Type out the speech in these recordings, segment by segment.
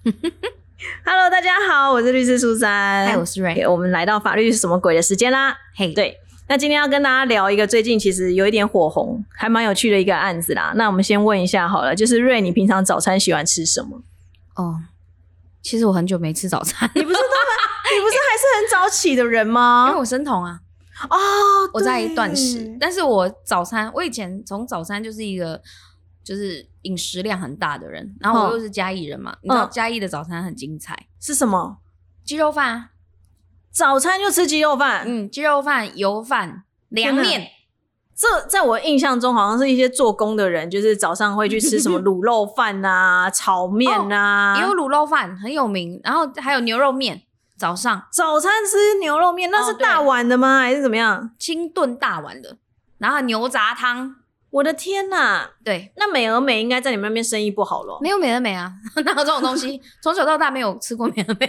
Hello，大家好，我是律师苏珊。嗨，我是瑞。我们来到法律是什么鬼的时间啦？嘿，对，那今天要跟大家聊一个最近其实有一点火红，还蛮有趣的一个案子啦。那我们先问一下好了，就是瑞，你平常早餐喜欢吃什么？哦，其实我很久没吃早餐，你不是都很，你不是还是很早起的人吗？因为我生酮啊。哦，我在断食对，但是我早餐，我以前从早餐就是一个就是饮食量很大的人，然后我哦又是嘉义人嘛，你知道嗯嘉义的早餐很精彩，是什么？鸡肉饭啊，早餐就吃鸡肉饭。嗯，鸡肉饭、油饭、凉天面，这在我印象中，好像是一些做工的人，就是早上会去吃什么卤肉饭啊、炒面啊。也有卤肉饭很有名，然后还有牛肉面，早上早餐吃牛肉面，那是大碗的吗？还是怎么样？清炖大碗的，然后牛杂汤，我的天呐！对，那美而美应该在你们那边生意不好咯。没有美而美啊，哪有这种东西？从小到大没有吃过美而美，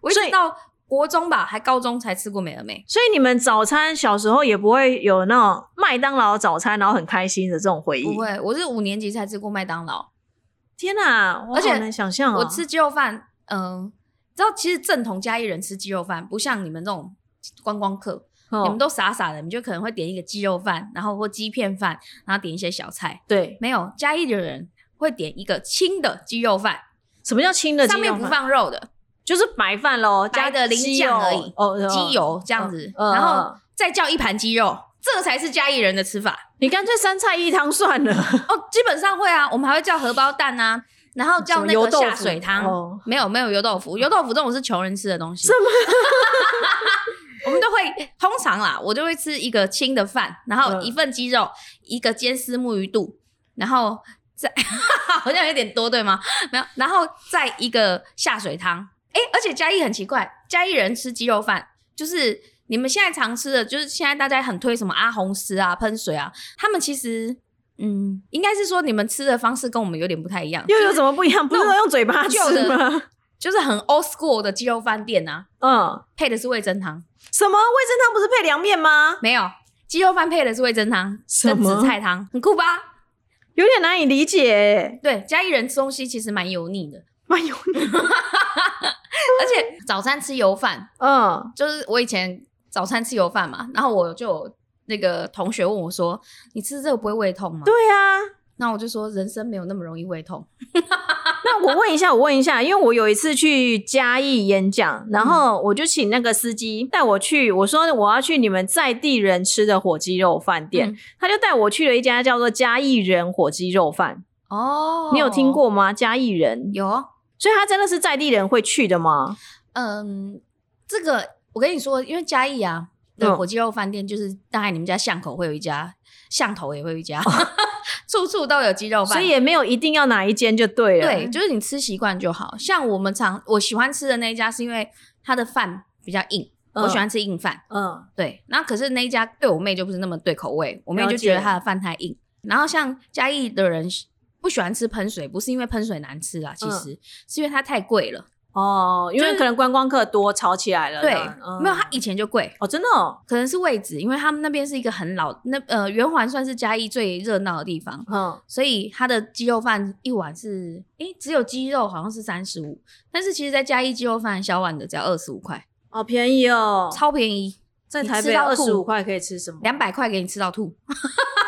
我一直到国中吧，还高中才吃过美而美。所以你们早餐小时候也不会有那种麦当劳早餐，然后很开心的这种回忆。不，会，我是五年级才吃过麦当劳，天哪！我而且好难想象哦。我吃鸡肉饭，嗯、知道其实正统嘉义人吃鸡肉饭，不像你们这种观光客，哦。你们都傻傻的，你就可能会点一个鸡肉饭，然后或鸡片饭，然后点一些小菜。对，没有嘉义的人会点一个轻的鸡肉饭，什么叫轻的鸡上面不？放肉的，就是白饭喽，加白的淋酱而已。哦，鸡油这样子，然后嗯再叫一盘鸡肉，这个才是嘉义人的吃法。你干脆三菜一汤算了。哦，基本上会啊，我们还会叫荷包蛋啊，然后叫那个下水汤，哦。没有没有油豆腐，油豆腐这种是穷人吃的东西。我们都会通常啦，我就会吃一个轻的饭，然后嗯一份鸡肉，一个煎丝木鱼肚，然后再 好像有点多对吗？没有，然后再一个下水汤。哎，而且嘉义很奇怪，嘉义人吃鸡肉饭就是你们现在常吃的，就是现在大家很推什么阿红丝啊、喷水啊，他们其实嗯，应该是说你们吃的方式跟我们有点不太一样，又有什么不一样？不是都用嘴巴吃吗？就是很 old school 的鸡肉饭店啊，嗯，配的是味噌汤，什么味噌汤不是配凉面吗？没有鸡肉饭配的是味噌汤跟什么紫菜汤，很酷吧？有点难以理解，对，嘉义人吃东西其实蛮油腻的，蛮有 而且早餐吃油饭，嗯，就是我以前早餐吃油饭嘛，然后我就有那个同学问我说：“你吃这个不会胃痛吗？”对啊。那我就说人生没有那么容易胃痛。那我问一下，我问一下，因为我有一次去嘉义演讲，然后我就请那个司机带我去，我说我要去你们在地人吃的火鸡肉饭店，嗯他就带我去了一家叫做嘉义人火鸡肉饭，哦你有听？过吗？嘉义人，有，所以他真的是在地人会去的吗？嗯，这个我跟你说，因为嘉义啊的嗯火鸡肉饭店，就是大概你们家巷口会有一家，巷头也会有一家，处处都有鸡肉饭，所以也没有一定要哪一间就对了。对，就是你吃习惯就好。像我们常我喜欢吃的那一家，是因为它的饭比较硬，嗯我喜欢吃硬饭。嗯，对，那可是那一家对我妹就不是那么对口味，我妹就觉得解她的饭太硬。然后像嘉义的人不喜欢吃喷水，不是因为喷水难吃啊，其嗯实、是因为它太贵了。哦，因为可能观光客多，吵起来了。对，嗯没有它以前就贵，哦，真的哦，可能是位置，因为他们那边是一个很老，那呃圆环算是嘉义最热闹的地方，嗯，所以它的鸡肉饭一碗是诶只有鸡肉好像是三十五，但是其实在嘉义鸡肉饭小碗的只要二十五块，好便宜哦，超便宜，在台北二十五块可以吃什么？两百块给你吃到吐。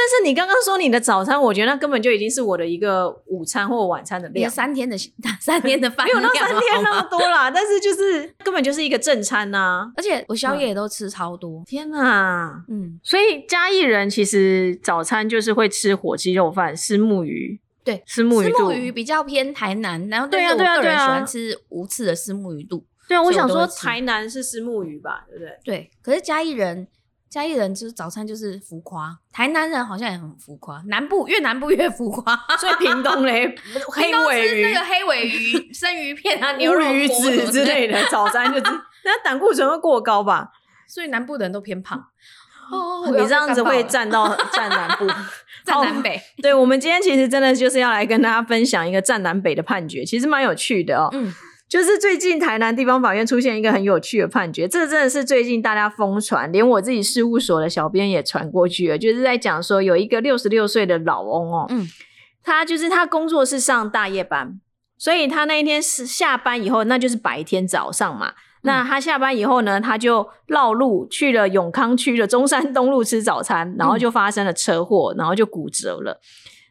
但是你刚刚说你的早餐，我觉得那根本就已经是我的一个午餐或晚餐的量，三天的三天的饭没有那三天那么多啦。但是就是根本就是一个正餐呐、而且我宵夜也都吃超多，天哪！嗯，所以嘉义人其实早餐就是会吃火鸡肉饭、虱目鱼，对，虱目鱼肚虱目。鱼比较偏台南，然后对啊但是我个人喜欢吃无刺的虱目鱼肚，对啊，我想说台南是虱目鱼吧，对不对？对，可是嘉义人，嘉义人就是早餐就是浮夸，台南人好像也很浮夸，南部越南部越浮夸。所以屏东嘞，黑尾鱼那、个黑尾鱼、生鱼片啊、牛肉鱼子之类的，早餐就是 那胆固醇会过高吧？所以南部的人都偏胖。哦你这样子会站站到站南部，站南北，对，我们今天其实真的就是要来跟大家分享一个站南北的判决，其实蛮有趣的哦。嗯，就是最近台南地方法院出现一个很有趣的判决，这真的是最近大家疯传，连我自己事务所的小编也传过去了，就是在讲说有一个六十六岁的老翁哦，嗯，他就是他工作是上大夜班，所以他那一天是下班以后，那就是白天早上嘛。那他下班以后呢，他就绕路去了永康区的中山东路吃早餐，然后就发生了车祸，然后就骨折了。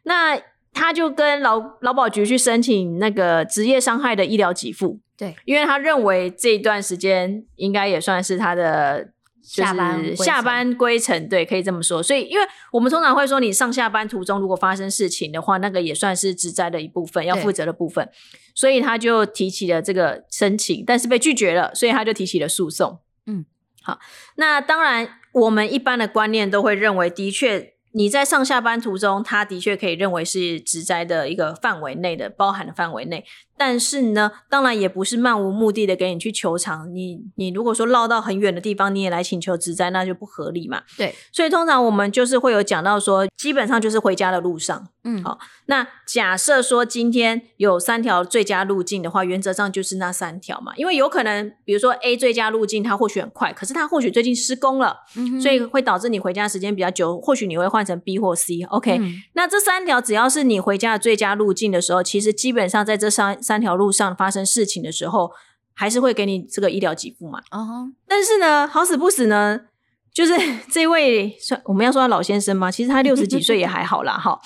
那他就跟劳劳保局去申请那个职业伤害的医疗给付，对，因为他认为这一段时间应该也算是他的。就下班下班归程，对，可以这么说。所以，因为我们通常会说，你上下班途中如果发生事情的话，那个也算是职灾的一部分，要负责的部分。所以他就提起了这个申请，但是被拒绝了，所以他就提起了诉讼。嗯，好，那当然，我们一般的观念都会认为，的确你在上下班途中，它的确可以认为是职灾的一个范围内的包含的范围内。但是呢，当然也不是漫无目的的给你去求偿。你你如果说绕到很远的地方，你也来请求职灾，那就不合理嘛。对，所以通常我们就是会有讲到说，基本上就是回家的路上。嗯，好那假设说今天有三条最佳路径的话，原则上就是那三条嘛。因为有可能，比如说 A 最佳路径它或许很快，可是它或许最近施工了，嗯所以会导致你回家时间比较久。或许你会换成 B 或 C。OK，、嗯那这三条只要是你回家的最佳路径的时候，其实基本上在这三三条路上发生事情的时候，还是会给你这个医疗给付嘛。但是呢，好死不死呢，就是 这位算我们要说他老先生吗？其实他六十几岁也还好啦，哈。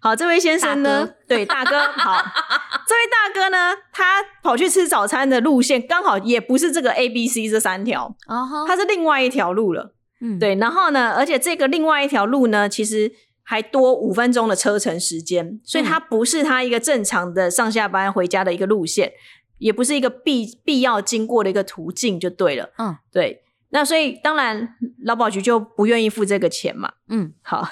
好，这位先生呢大，对大哥，好，这位大哥呢，他跑去吃早餐的路线刚好也不是这个 A、B、C 这三条，哦吼，它是另外一条路了。嗯，对，然后呢，而且这个另外一条路呢，其实还多五分钟的车程时间，所以它不是它一个正常的上下班回家的一个路线，也不是一个必必要经过的一个途径，就对了。嗯，对。那所以当然劳保局就不愿意付这个钱嘛。嗯，好，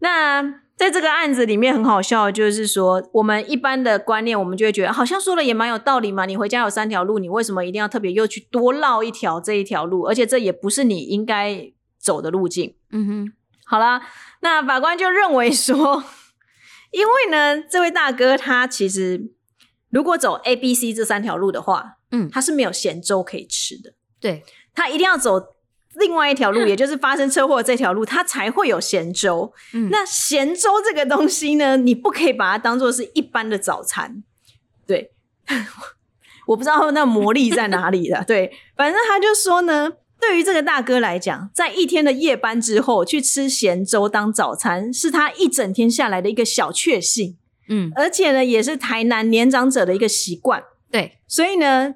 那在这个案子里面很好笑，就是说我们一般的观念，我们就会觉得好像说了也蛮有道理嘛。你回家有三条路，你为什么一定要特别又去多绕一条这一条路？而且这也不是你应该走的路径。嗯哼，好啦，那法官就认为说，因为呢，这位大哥他其实如果走 A、B、C 这三条路的话，嗯他是没有咸粥可以吃的。对，他一定要走另外一条路，也就是发生车祸这条路，他才会有咸粥。嗯那咸粥这个东西呢，你不可以把它当做是一般的早餐。对，我不知道那魔力在哪里了。对，反正他就说呢，对于这个大哥来讲，在一天的夜班之后去吃咸粥当早餐，是他一整天下来的一个小确幸，嗯，而且呢，也是台南年长者的一个习惯。对，所以呢，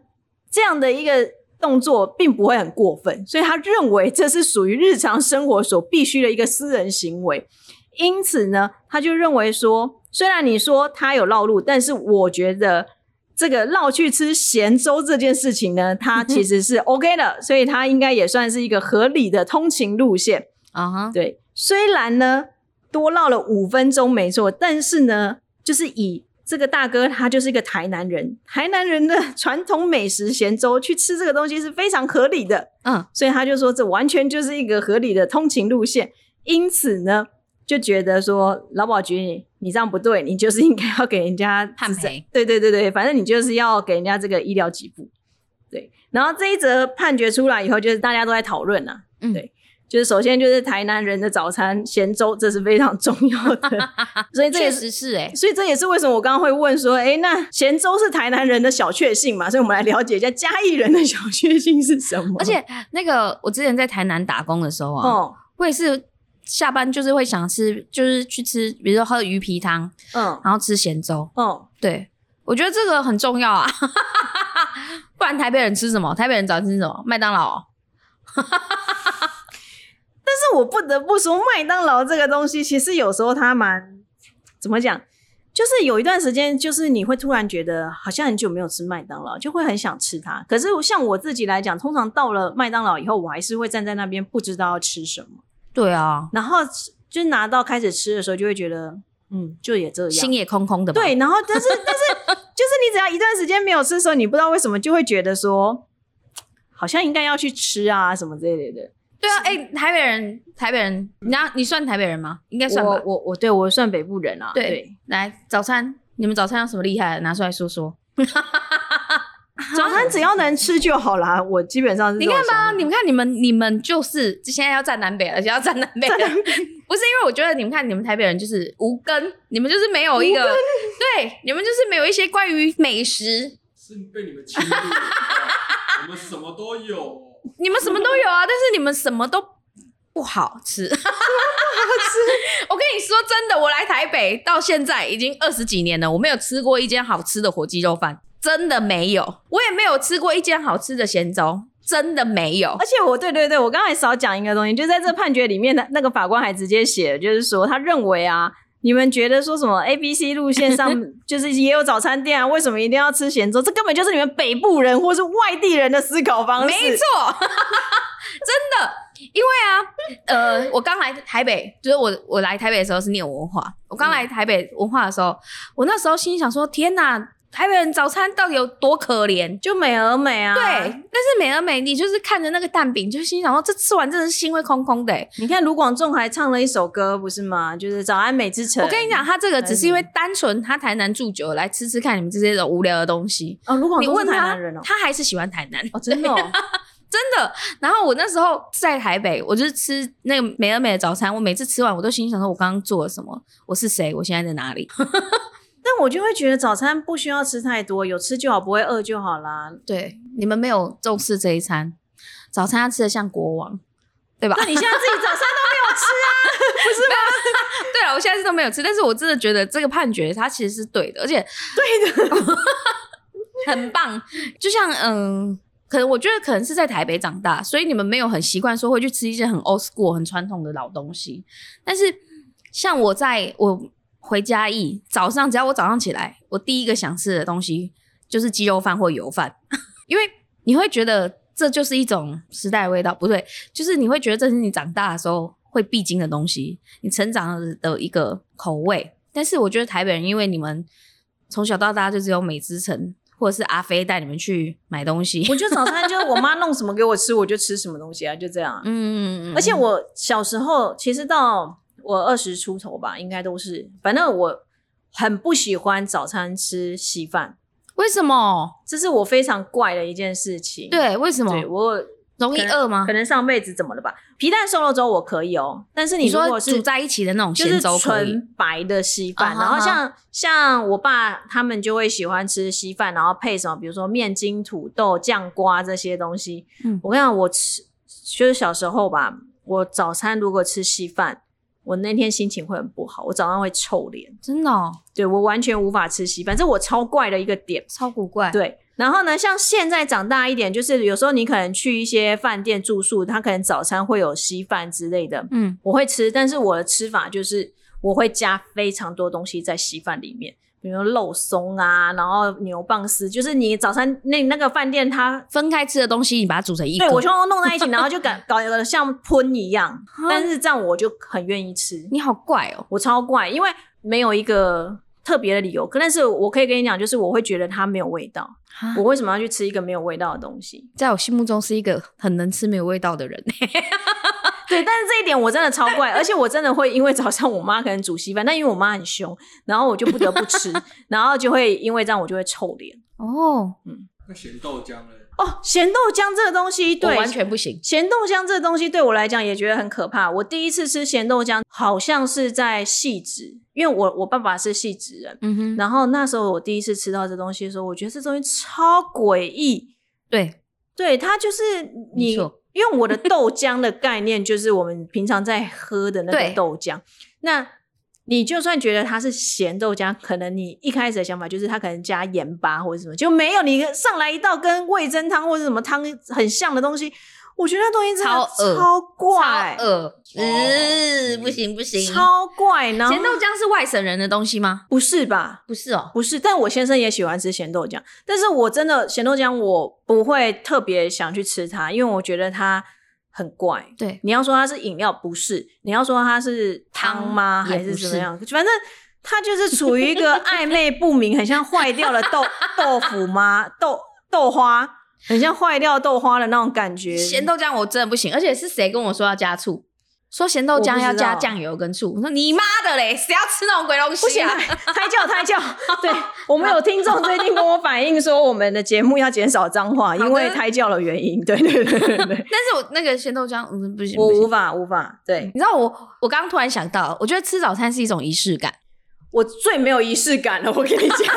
这样的一个动作并不会很过分，所以他认为这是属于日常生活所必须的一个私人行为。因此呢，他就认为说，虽然你说他有绕路，但是我觉得这个绕去吃咸粥这件事情呢，它其实是 OK 的，所以它应该也算是一个合理的通勤路线。啊哈，对，虽然呢多绕了五分钟没错，但是呢，就是以这个大哥他就是一个台南人，台南人的 传统美食咸粥，去吃这个东西是非常合理的，嗯，所以他就说这完全就是一个合理的通勤路线，因此呢。就觉得说劳保局你你这样不对，你就是应该要给人家判赔。对对对对，反正你就是要给人家这个医疗给付。对，然后这一则判决出来以后，就是大家都在讨论啊，嗯对就是首先就是台南人的早餐咸粥，这是非常重要的，所以这也确是。实是哎，所以这也是为什么我刚刚会问说，哎，那咸粥是台南人的小确幸嘛？所以我们来了解一下嘉义人的小确幸是什么。而且那个我之前在台南打工的时候啊，哦，我也是下班就是会想吃，就是去吃，比如说喝鱼皮汤，嗯然后吃咸粥。嗯，对，我觉得这个很重要啊，不然台北人吃什么？台北人早餐吃什么？麦当劳哦、但是我不得不说，麦当劳这个东西，其实有时候它蛮怎么讲，就是有一段时间，就是你会突然觉得好像很久没有吃麦当劳，就会很想吃它。可是像我自己来讲，通常到了麦当劳以后，我还是会站在那边不知道要吃什么，对啊，然后就拿到开始吃的时候，就会觉得嗯，就也这样心。也空空的。对，然后但是但是 就是你只要一段时间没有吃的时候，你不知道为什么就会觉得说，好像应该要去吃啊什么之类的。对啊，哎、台北人，台北人，你要你算台北人吗？应该算吧我。我我对我算北部人啊，对来，早餐，你们早餐有什么厉害的？拿出来说说。早 餐只要能吃就好啦，我基本上是你看吧，你们看你们你们就是现在要站南北了，就要站南北 了。不是因为我觉得你们看你们台北人就是无根，你们就是没有一个 对，你们就是没有一些关于美食，是被你们欺负的，我们什么都有。你们什么都有啊，但是你们什么都不好吃。不好吃。我跟你说真的，我来台北到现在已经二十几年了，我没有吃过一间好吃的火鸡肉饭，真的没有。我也没有吃过一间好吃的咸粥，真的没有。而且我对对对，我刚才少讲一个东西，就在这判决里面的那个法官还直接写，就是说他认为啊。你们觉得说什么 A B C 路线上 就是也有早餐店啊？为什么一定要吃咸粥？这根本就是你们北部人或是外地人的思考方式。没错，真的，因为啊，呃，我刚来台北，就是我我来台北的时候是念文化，我刚来台北文化的时候，我那时候心想说：天哪！台北人早餐到底有多可怜？就美而美啊！对，但是美而美，你就是看着那个蛋饼，就心想说，这吃完真的是心会空空的。你看卢广仲还唱了一首歌，不是吗？就是早安美之城。我跟你讲，他这个只是因为单纯他台南住久，来吃吃看你们这些种无聊的东西。哦，卢广仲是台南人哦，他还是喜欢台南哦，真的，真的。然后我那时候在台北，我就是吃那个美而美的早餐，我每次吃完，我都心想说，我刚刚做了什么？我是谁？我现在在哪里？但我就会觉得早餐不需要吃太多，有吃就好，不会饿就好啦。对，你们没有重视这一餐，早餐要吃的像国王，对吧？那你现在自己早餐都没有吃啊？不是吗？对啊，我现在是都没有吃，但是我真的觉得这个判决它其实是对的，而且对的，很棒。就像嗯，可能我觉得可能是在台北长大，所以你们没有很习惯说会去吃一些很 old school、很传统的老东西。但是像我在我。回家义早上，只要我早上起来，我第一个想吃的东西就是鸡肉饭或油饭，因为你会觉得这就是一种时代味道，不对，就是你会觉得这是你长大的时候会必经的东西，你成长的一个口味。但是我觉得台北人，因为你们从小到大就只有美之城或者是阿飞带你们去买东西，我觉得早餐就是我妈弄什么给我吃，我就吃什么东西啊，就这样。嗯嗯嗯。而且我小时候其实到。我二十出头吧，应该都是。反正我很不喜欢早餐吃稀饭，为什么？这是我非常怪的一件事情。对，为什么？我容易饿吗？可能上辈子怎么了吧？皮蛋瘦肉粥我可以哦，但是你如果是煮在一起的那种就是纯白的稀饭，然后像像我爸他们就会喜欢吃稀饭，然后配什么，比如说面筋、土豆、酱瓜这些东西。嗯，我跟你讲，我吃就是小时候吧，我早餐如果吃稀饭。我那天心情会很不好，我早上会臭脸，真的，对我完全无法吃稀饭，这我超怪的一个点，超古怪。对，然后呢，像现在长大一点，就是有时候你可能去一些饭店住宿，他可能早餐会有稀饭之类的，嗯，我会吃，但是我的吃法就是我会加非常多东西在稀饭里面。比如肉松啊，然后牛蒡丝，就是你早餐那那个饭店它分开吃的东西，你把它煮成一，对我全部弄在一起，然后就搞搞一个像喷一样。但是这样我就很愿意吃。你好怪哦，我超怪，因为没有一个特别的理由。可但是我可以跟你讲，就是我会觉得它没有味道。我为什么要去吃一个没有味道的东西？在我心目中是一个很能吃没有味道的人。对，但是这一点我真的超怪，而且我真的会因为早上我妈可能煮稀饭，但因为我妈很凶，然后我就不得不吃，然后就会因为这样我就会臭脸。哦，嗯，那咸豆浆呢？哦，咸豆浆这个东西，对，完全不行。咸豆浆这个东西对我来讲也觉得很可怕。我第一次吃咸豆浆，好像是在细致，因为我我爸爸是细致人，嗯哼。然后那时候我第一次吃到这东西的时候，我觉得这东西超诡异。对，对，它就是你。因为我的豆浆的概念就是我们平常在喝的那个豆浆，那你就算觉得它是咸豆浆，可能你一开始的想法就是它可能加盐巴或者什么，就没有你上来一道跟味增汤或者什么汤很像的东西。我觉得那东西真的超怪，超恶，嗯，不行不行，超怪。然后咸豆浆是外省人的东西吗？不是吧？不是哦，不是。但我先生也喜欢吃咸豆浆，但是我真的咸豆浆我不会特别想去吃它，因为我觉得它很怪。对，你要说它是饮料，不是；你要说它是汤吗？还是怎么样？反正它就是处于一个暧昧不明，很像坏掉了豆 豆腐吗？豆豆花。很像坏掉豆花的那种感觉。咸豆浆我真的不行，而且是谁跟我说要加醋？说咸豆浆要加酱油跟醋。我说你妈的嘞，谁要吃那种鬼东西啊？胎教胎教。对我们有听众最近跟我反映说，我们的节目要减少脏话，因为胎教的原因。对对对对对。但是我那个咸豆浆，嗯，不行，我无法无法。对，你知道我我刚刚突然想到，我觉得吃早餐是一种仪式感。我最没有仪式感了，我跟你讲，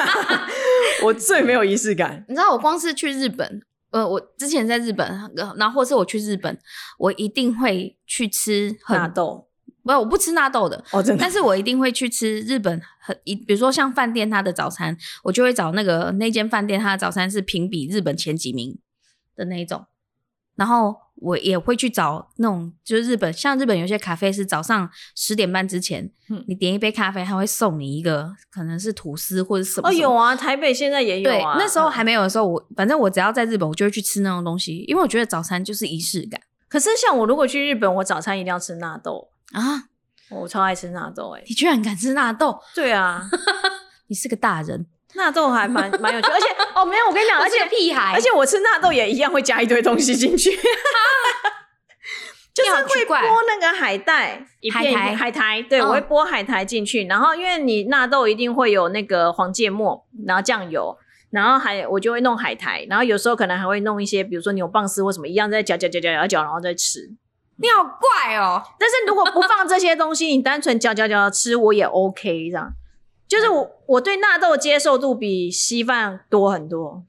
我最没有仪式感。你知道我光是去日本，呃，我之前在日本，呃然后或是我去日本，我一定会去吃很纳豆。不，我不吃纳豆的，哦，真的。但是我一定会去吃日本很一，比如说像饭店它的早餐，我就会找那个那间饭店它的早餐是评比日本前几名的那一种，然后我也会去找那种就是日本像日本有些咖啡是早上十点半之前，嗯你点一杯咖啡，他会送你一个可能是吐司或者什么哦，有啊，台北现在也有对，啊。那时候嗯还没有的时候，我反正我只要在日本，我就会去吃那种东西，因为我觉得早餐就是仪式感可是像我如果去日本，我早餐一定要吃纳豆，啊！我超爱吃纳豆哎、你居然敢吃纳豆，对啊，你是个大人，纳豆还蛮蛮有趣，而且哦没有，我跟你讲，而且屁孩，而且我吃纳豆也一样会加一堆东西进去，就是会怪剥那个海带，海苔海苔，对，嗯我会剥海苔进去，然后因为你纳豆一定会有那个黄芥末，然后酱油。然后还我就会弄海苔，然后有时候可能还会弄一些，比如说牛蒡丝或什么一样，再搅搅搅搅搅搅，然后再吃。你好怪哦，但是如果不放这些东西，你单纯搅搅搅吃，我也 OK 这样。就是我我对纳豆接受度比稀饭多很多，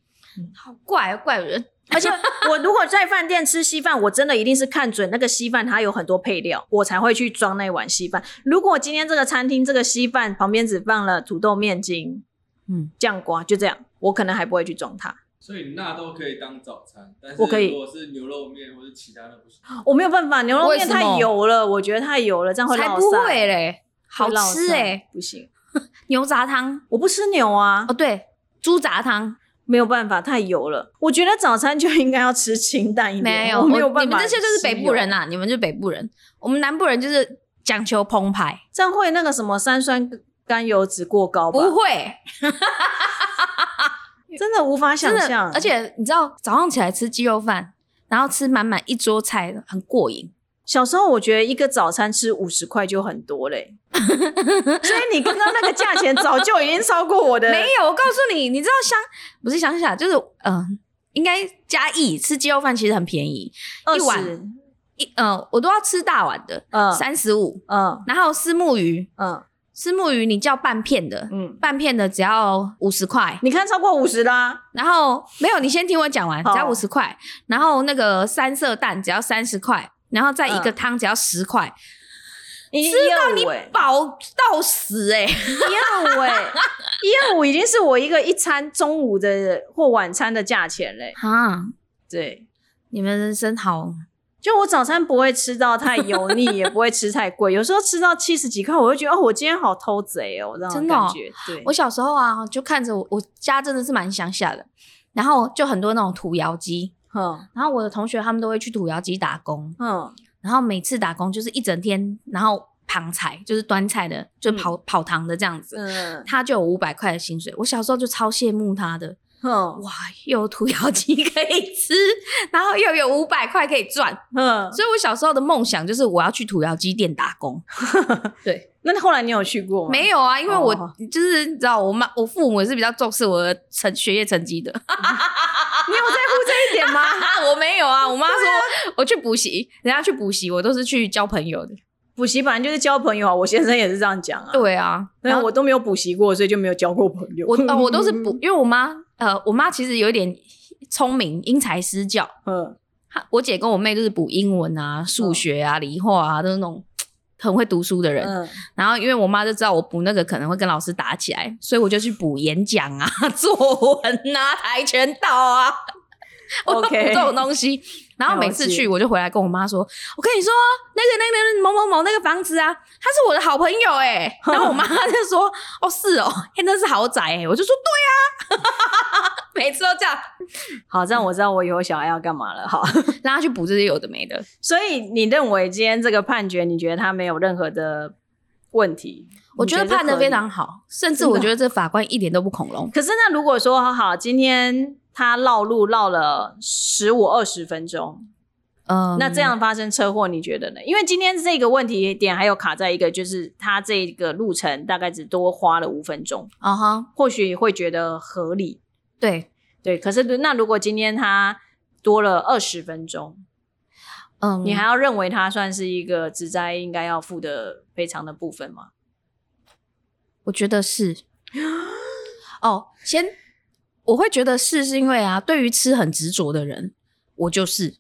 好怪哦，怪人，而且我如果在饭店吃稀饭，我真的一定是看准那个稀饭它有很多配料，我才会去装那碗稀饭。如果今天这个餐厅这个稀饭旁边只放了土豆面筋、嗯，酱瓜，就这样，我可能还不会去装它。所以纳豆可以当早餐，但是我可以如果是牛肉面或者其他的不行。我没有办法，牛肉面太油了，我觉得太油了，这样会才不会嘞，好吃哎，不行，牛杂汤我不吃牛啊哦，，对，猪杂汤没有办法，太油了。我觉得早餐就应该要吃清淡一点，没有，我没有办法。你们这些就是北部人，呐，你们就是北部人，我们南部人就是讲求澎湃，这样会那个什么三酸甘油脂过高吧？不会，真的无法想真象。而且你知道早上起来吃鸡肉饭，然后吃满满一桌菜，很过瘾。小时候我觉得一个早餐吃五十块就很多嘞，所以你刚刚那个价钱早就已经超过我的。没有，我告诉你，你知道乡不是乡下，就是嗯、呃应该嘉义吃鸡肉饭其实很便宜，一碗一呃，我都要吃大碗的，嗯。三十五。嗯。然后丝木鱼，嗯。丝木鱼你叫半片的，嗯，半片的只要五十块。你看超过五十啦，然后没有，你先听我讲完，只要五十块。然后那个三色蛋只要三十块，然后再一个嗯。汤只要十块，吃吃到你哎，饱到死哎、一二五哎，一二五已经是我一个一餐中午的或晚餐的价钱嘞。啊！对，你们人生好，就我早餐不会吃到太油腻，也不会吃太贵，有时候吃到七十几块，我就觉得哦，我今天好偷贼哦，这样真的哦。感觉。对，我小时候啊，就看着我，我家真的是蛮乡下的，然后就很多那种土窑鸡，哼。然后我的同学他们都会去土窑鸡打工，哼，然后每次打工就是一整天，然后旁菜就是端菜的，就跑、跑堂的这样子，嗯他就有五百块的薪水。我小时候就超羡慕他的，哼哇，又有土窑鸡可以吃，然后又有五百块可以赚，哼，所以我小时候的梦想就是我要去土窑鸡店打工。对，那后来你有去过吗？没有啊，因为我哦就是你知道，我妈我父母也是比较重视我的成学业成绩的。你有在乎这一点吗？我没有啊，我妈说我去补习，人家去补习，我都是去交朋友的。补习本来就是交朋友啊，我先生也是这样讲啊。对啊，但我都没有补习过，所以就没有交过朋友。我呃我都是补，因为我妈呃，我妈其实有一点聪明，因材施教。嗯她我姐跟我妹都是补英文啊、数学啊、理化啊，都是那种很会读书的人。嗯，然后因为我妈就知道我补那个可能会跟老师打起来，所以我就去补演讲啊、作文啊、跆拳道啊。我都补这种东西，然后每次去我就回来跟我妈说：“我跟你说，那个、那个、某某某那个房子啊，他是我的好朋友哎、然后我妈就说：“哦，是哦，嘿那是豪宅哎、我就说：“对啊，每次都这样，好，这样我知道我以后小孩要干嘛了。好，让他去补这些有的没的。所以你认为今天这个判决，你觉得他没有任何的问题？我觉得判的非常好，甚至我觉得这法官一点都不恐龙。可是那如果说好，今天他绕路绕了十五二十分钟，嗯，那这样发生车祸，你觉得呢？因为今天这个问题点还有卡在一个，就是他这个路程大概只多花了五分钟，啊哈，或许会觉得合理。对，对，可是那如果今天他多了二十分钟，嗯，你还要认为他算是一个职灾应该要负的赔偿的部分吗？我觉得是。哦，先我会觉得是，是因为啊，对于吃很执着的人，我就是。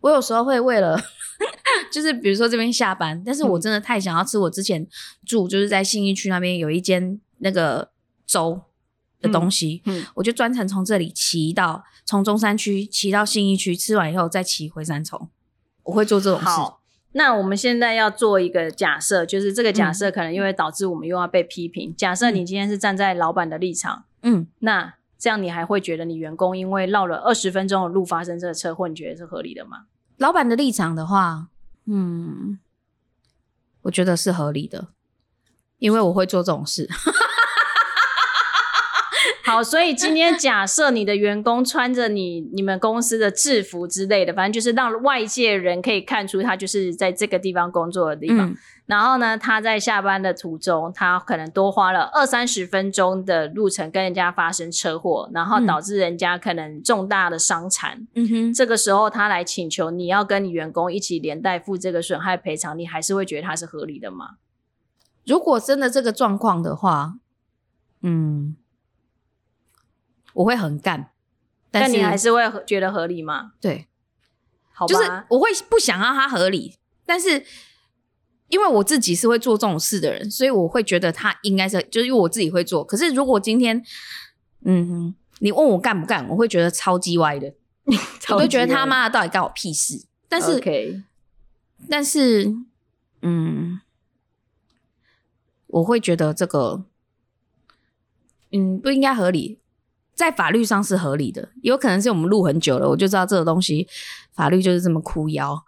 我有时候会为了，就是比如说这边下班，但是我真的太想要吃我之前住就是在信义区那边有一间那个粥的东西，嗯，我就专程从这里骑到从中山区骑到信义区，吃完以后再骑回三重。我会做这种事。好。那我们现在要做一个假设，就是这个假设可能又会导致我们又要被批评。假设你今天是站在老板的立场，嗯，那这样你还会觉得你员工因为绕了二十分钟的路发生这个车祸，你觉得是合理的吗？老板的立场的话，嗯，我觉得是合理的，因为我会做这种事。好，所以今天 假设你的员工穿着你你们公司的制服之类的，反正就是让外界人可以看出他就是在这个地方工作的地方。嗯然后呢，他在下班的途中，他可能多花了二三十分钟的路程跟人家发生车祸，然后嗯导致人家可能重大的伤残。嗯哼，这个时候，他来请求你要跟你员工一起连带付这个损害赔偿，你还是会觉得他是合理的吗？如果真的这个状况的话，嗯，我会很干，但你还是会觉得合理吗？对，好吧，就是我会不想让它合理，但是因为我自己是会做这种事的人，所以我会觉得他应该是，就是因为我自己会做。可是如果今天，嗯，你问我干不干，我会觉得超级歪的，我都觉得他妈的到底干我屁事。但是但是，嗯，我会觉得这个，嗯，不应该合理，在法律上是合理的，有可能是我们录很久了，我就知道这个东西法律就是这么哭腰。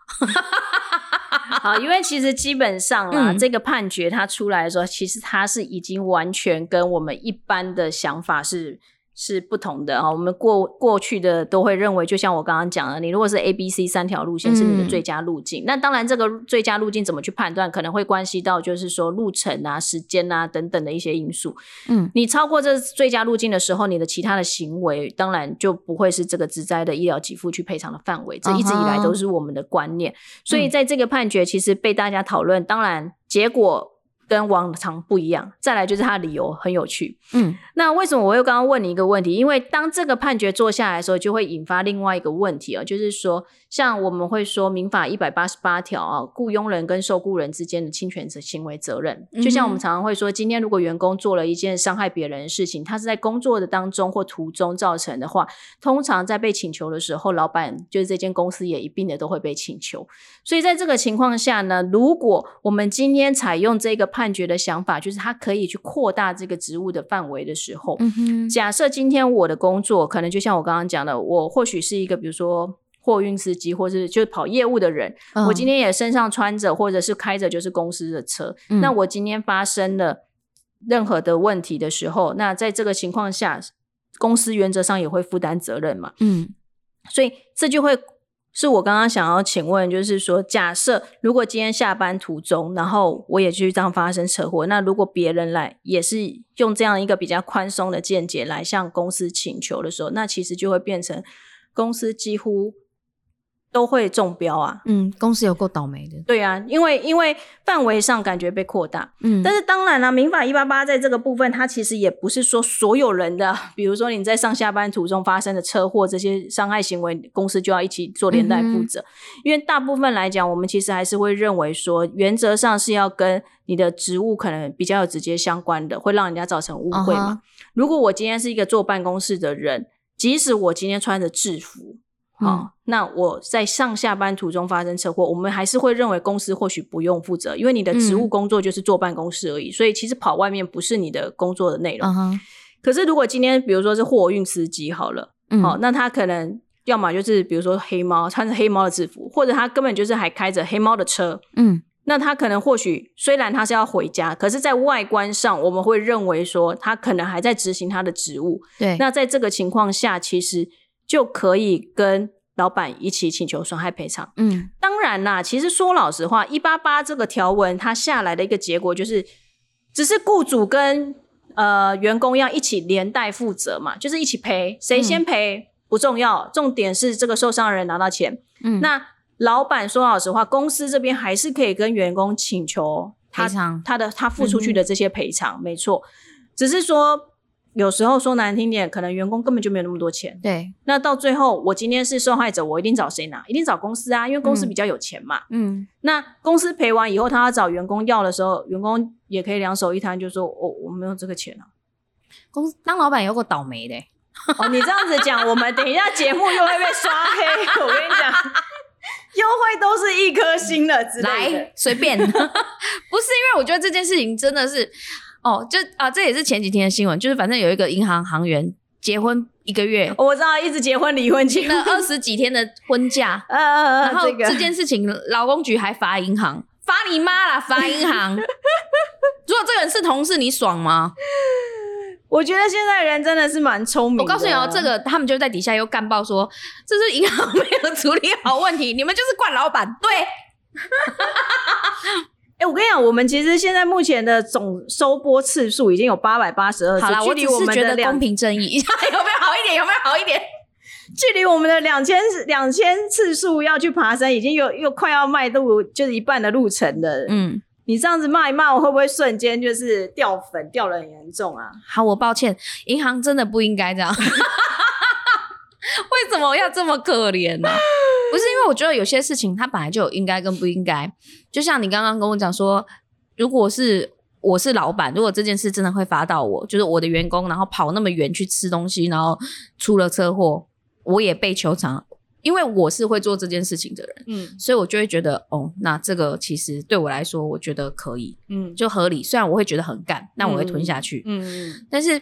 好，因为其实基本上啊，嗯这个判决它出来的时候，其实它是已经完全跟我们一般的想法是是不同的啊。我们过过去的都会认为，就像我刚刚讲的，你如果是 A、B、C 三条路线是你的嗯最佳路径，那当然这个最佳路径怎么去判断，可能会关系到就是说路程啊、时间啊等等的一些因素。嗯你超过这最佳路径的时候，你的其他的行为当然就不会是这个职灾的医疗给付去赔偿的范围。这一直以来都是我们的观念。所以在这个判决其实被大家讨论，当然结果跟往常不一样。再来就是他的理由很有趣。嗯那为什么我又刚刚问你一个问题？因为当这个判决做下来的时候，就会引发另外一个问题啊，就是说，像我们会说民法一百八十八条啊，雇佣人跟受雇人之间的侵权责行为责任，就像我们常常会说，今天如果员工做了一件伤害别人的事情，他是在工作的当中或途中造成的话，通常在被请求的时候，老板就是这间公司也一并的都会被请求。所以在这个情况下呢，如果我们今天采用这个判决的想法，就是它可以去扩大这个职务的范围的时候，嗯哼，假设今天我的工作可能就像我刚刚讲的，我或许是一个比如说货运司机，或是就是跑业务的人，我今天也身上穿着或者是开着就是公司的车，嗯那我今天发生了任何的问题的时候，那在这个情况下，公司原则上也会负担责任嘛。嗯所以这就会是我刚刚想要请问，就是说，假设如果今天下班途中，然后我也去这样发生车祸，那如果别人来也是用这样一个比较宽松的见解来向公司请求的时候，那其实就会变成公司几乎都会中标啊。嗯，公司有够倒霉的。对啊，因为因为范围上感觉被扩大，嗯但是当然了，民法一八八在这个部分，它其实也不是说所有人的，比如说你在上下班途中发生的车祸这些伤害行为，公司就要一起做连带负责。因为大部分来讲，我们其实还是会认为说，原则上是要跟你的职务可能比较有直接相关的，会让人家造成误会嘛。如果我今天是一个坐办公室的人，即使我今天穿着制服。好、嗯那我在上下班途中发生车祸，我们还是会认为公司或许不用负责，因为你的职务嗯工作就是坐办公室而已，所以其实跑外面不是你的工作的内容。嗯，可是如果今天比如说是货运司机好了，嗯好、那他可能要么就是比如说黑猫穿着黑猫的制服，或者他根本就是还开着黑猫的车，嗯那他可能或许虽然他是要回家，可是在外观上我们会认为说他可能还在执行他的职务。对，那在这个情况下，其实就可以跟老板一起请求损害赔偿。嗯当然啦，其实说老实话，一八八这个条文它下来的一个结果就是，只是雇主跟呃员工要一起连带负责嘛，就是一起赔，谁先赔、不重要，重点是这个受伤人拿到钱。嗯，那老板说老实话，公司这边还是可以跟员工请求他赔偿他的他付出去的这些赔偿，没错。只是说有时候说难听点，可能员工根本就没有那么多钱。对，那到最后，我今天是受害者，我一定找谁拿？一定找公司啊，因为公司嗯比较有钱嘛。嗯，那公司赔完以后，他要找员工要的时候，员工也可以两手一摊，就说：“我、我没有这个钱啊。公司当老板有个倒霉的欸、”哦，你这样子讲，我们等一下节目又会被刷黑。我跟你讲，优惠都是一颗星的之类的来。随便，不是因为我觉得这件事情真的是，哦，就啊，这也是前几天的新闻，就是反正有一个银行行员结婚一个月，我知道，一直结婚离婚结请了二十几天的婚假，呃呃呃，然后这个这件事情劳工局还罚银行，罚你妈啦，罚银行。如果这个人是同事，你爽吗？我觉得现在人真的是蛮聪明的。我告诉你哦，这个他们就在底下又干爆说，这是银行没有处理好问题，你们就是惯老板。对，哎、我跟你讲，我们其实现在目前的总收播次数已经有八百八十二次，好啦，我只距离我是觉得们的公平正义，有没有好一点？有没有好一点？距离我们的两千两千次数要去爬山，已经有又快要迈入就是一半的路程了。嗯，你这样子骂一骂，我会不会瞬间就是掉粉掉的很严重啊？好，我抱歉，银行真的不应该这样。为什么要这么可怜呢、不是因为我觉得有些事情它本来就有应该跟不应该，就像你刚刚跟我讲说，如果是我是老板，如果这件事真的会罚到我，就是我的员工，然后跑那么远去吃东西，然后出了车祸，我也被求偿，因为我是会做这件事情的人，嗯所以我就会觉得，哦，那这个其实对我来说，我觉得可以，嗯就合理。虽然我会觉得很干，但我会吞下去。嗯嗯但是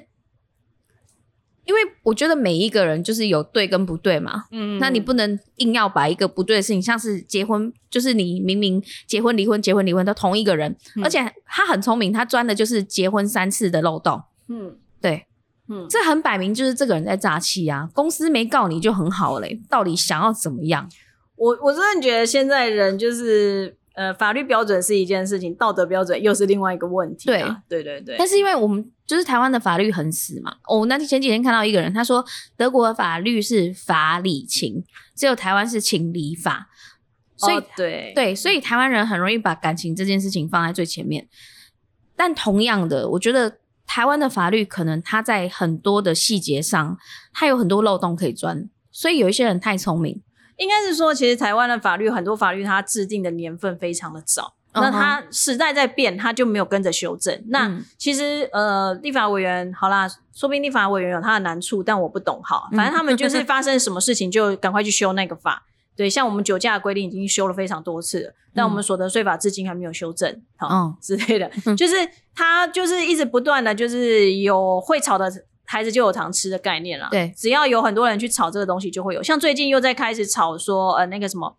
因为我觉得每一个人就是有对跟不对嘛，嗯那你不能硬要把一个不对的事情，像是结婚，就是你明明结婚离婚结婚离婚都同一个人，嗯而且他很聪明，他钻的就是结婚三次的漏洞，嗯对，嗯，这很摆明就是这个人在诈欺啊！公司没告你就很好嘞，到底想要怎么样？我我真的觉得现在人就是呃，法律标准是一件事情，道德标准又是另外一个问题啊。对对对但是因为我们就是台湾的法律很死嘛，哦，那前几天看到一个人，他说德国的法律是法理情，只有台湾是情理法，所以、哦对对，所以台湾人很容易把感情这件事情放在最前面。但同样的，我觉得台湾的法律可能它在很多的细节上，它有很多漏洞可以钻，所以有一些人太聪明，应该是说，其实台湾的法律很多法律它制定的年份非常的早。那它时代在变，它就没有跟着修正。那嗯其实呃，立法委员好啦，说不定立法委员有他的难处，但我不懂哈。嗯反正他们就是 发生什么事情就赶快去修那个法。对，像我们酒驾的规定已经修了非常多次了，但我们所得税法至今还没有修正，好、嗯之类的，就是他就是一直不断的就是有会吵的孩子就有糖吃的概念了。对只要有很多人去炒这个东西，就会有。像最近又在开始炒说，呃，那个什么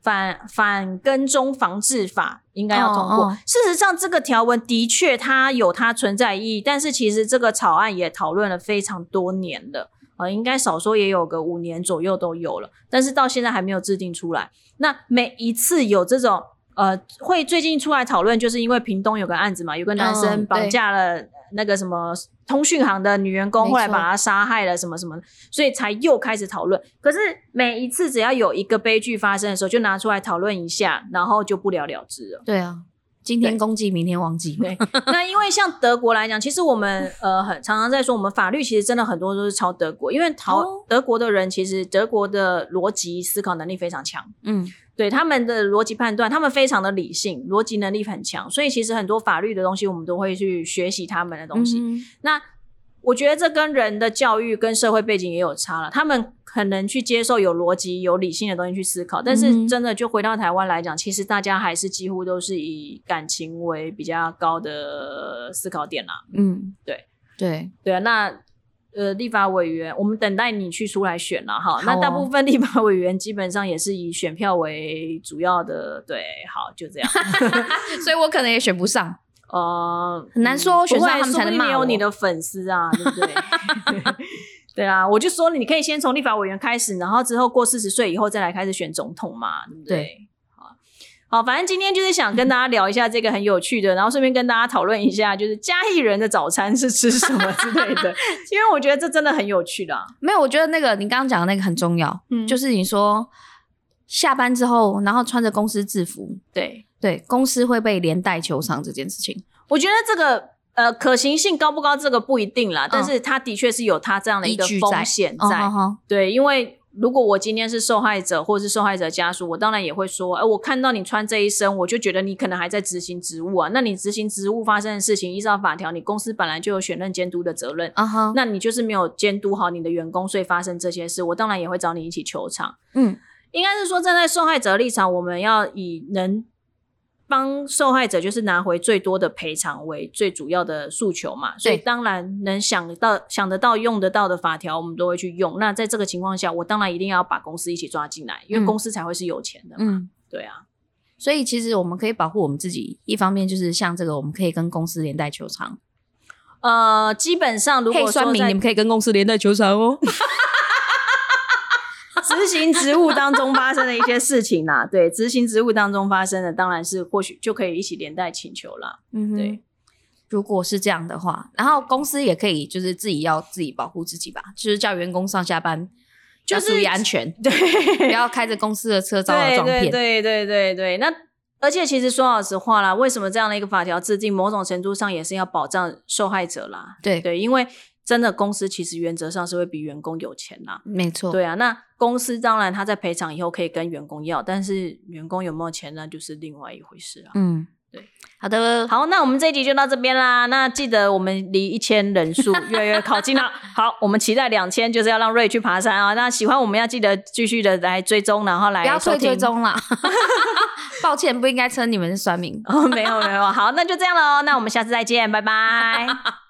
反反跟踪防治法应该要通过。哦哦事实上，这个条文的确它有它存在意义，但是其实这个草案也讨论了非常多年了。呃，应该少说也有个五年左右都有了，但是到现在还没有制定出来。那每一次有这种呃，会最近出来讨论，就是因为屏东有个案子嘛，有个男嗯生绑架了那个什么通讯行的女员工，后来把她杀害了，什么什么，所以才又开始讨论。可是每一次只要有一个悲剧发生的时候，就拿出来讨论一下，然后就不了了之了。对啊，今天公祭，明天忘记，对，那因为像德国来讲，其实我们呃很常常在说，我们法律其实真的很多都是抄德国，因为逃、哦德国的人其实德国的逻辑思考能力非常强，嗯，对他们的逻辑判断，他们非常的理性，逻辑能力很强，所以其实很多法律的东西我们都会去学习他们的东西。嗯那我觉得这跟人的教育跟社会背景也有差了，他们很能去接受有逻辑、有理性的东西去思考，但嗯是真的就回到台湾来讲，其实大家还是几乎都是以感情为比较高的思考点啦。嗯，对对，对啊，那呃，立法委员，我们等待你去出来选了哈。好那大哦部分立法委员基本上也是以选票为主要的，对，好，就这样。所以我可能也选不上。呃，很难说选上他们才能定没有你的粉丝啊，对不对？对啊，我就说你可以先从立法委员开始，然后之后过四十岁以后再来开始选总统嘛，对不对？对好，好，反正今天就是想跟大家聊一下这个很有趣的，然后顺便跟大家讨论一下，就是嘉义人的早餐是吃什么之类的，因为我觉得这真的很有趣的、啊。没有，我觉得那个你刚刚讲的那个很重要，嗯就是你说下班之后，然后穿着公司制服，对，对，公司会被连带求偿这件事情。我觉得这个呃可行性高不高，这个不一定啦，但是它的确是有它这样的一个风险在。对，因为如果我今天是受害者或者是受害者家属，我当然也会说，哎、我看到你穿这一身，我就觉得你可能还在执行职务啊。那你执行职务发生的事情，依照法条，你公司本来就有选任监督的责任。啊哈，那你就是没有监督好你的员工，所以发生这些事，我当然也会找你一起求偿。嗯，应该是说，站在受害者立场，我们要以能帮受害者就是拿回最多的赔偿为最主要的诉求嘛。所以对当然能想到、想得到、用得到的法条，我们都会去用。那在这个情况下，我当然一定要把公司一起抓进来，因为嗯公司才会是有钱的嘛。嗯，对啊，所以其实我们可以保护我们自己，一方面就是像这个，我们可以跟公司连带求偿。呃，基本上如果说在酸民，你们可以跟公司连带求偿哦。执行职务当中发生的一些事情啦，对，执行职务当中发生的，当然是或许就可以一起连带请求啦。嗯哼。对，如果是这样的话，然后公司也可以就是自己要自己保护自己吧，就是叫员工上下班就是要注意安全，对，不要开着公司的车招摇撞骗。对对对对对，那而且其实说老实话啦，为什么这样的一个法条制定，某种程度上也是要保障受害者啦。对。对，因为真的公司其实原则上是会比员工有钱啦。没错。对啊，那公司当然他在赔偿以后可以跟员工要，但是员工有没有钱那就是另外一回事啊。嗯，对。好的，好，那我们这一集就到这边啦。那记得我们离一千人数 越来越靠近了。好，我们期待两千，就是要让瑞去爬山啊。那喜欢我们要记得继续的来追踪，然后来不要退追踪了。抱歉，不应该称你们是酸民。哦，没有没有，好，那就这样喽。那我们下次再见，拜拜。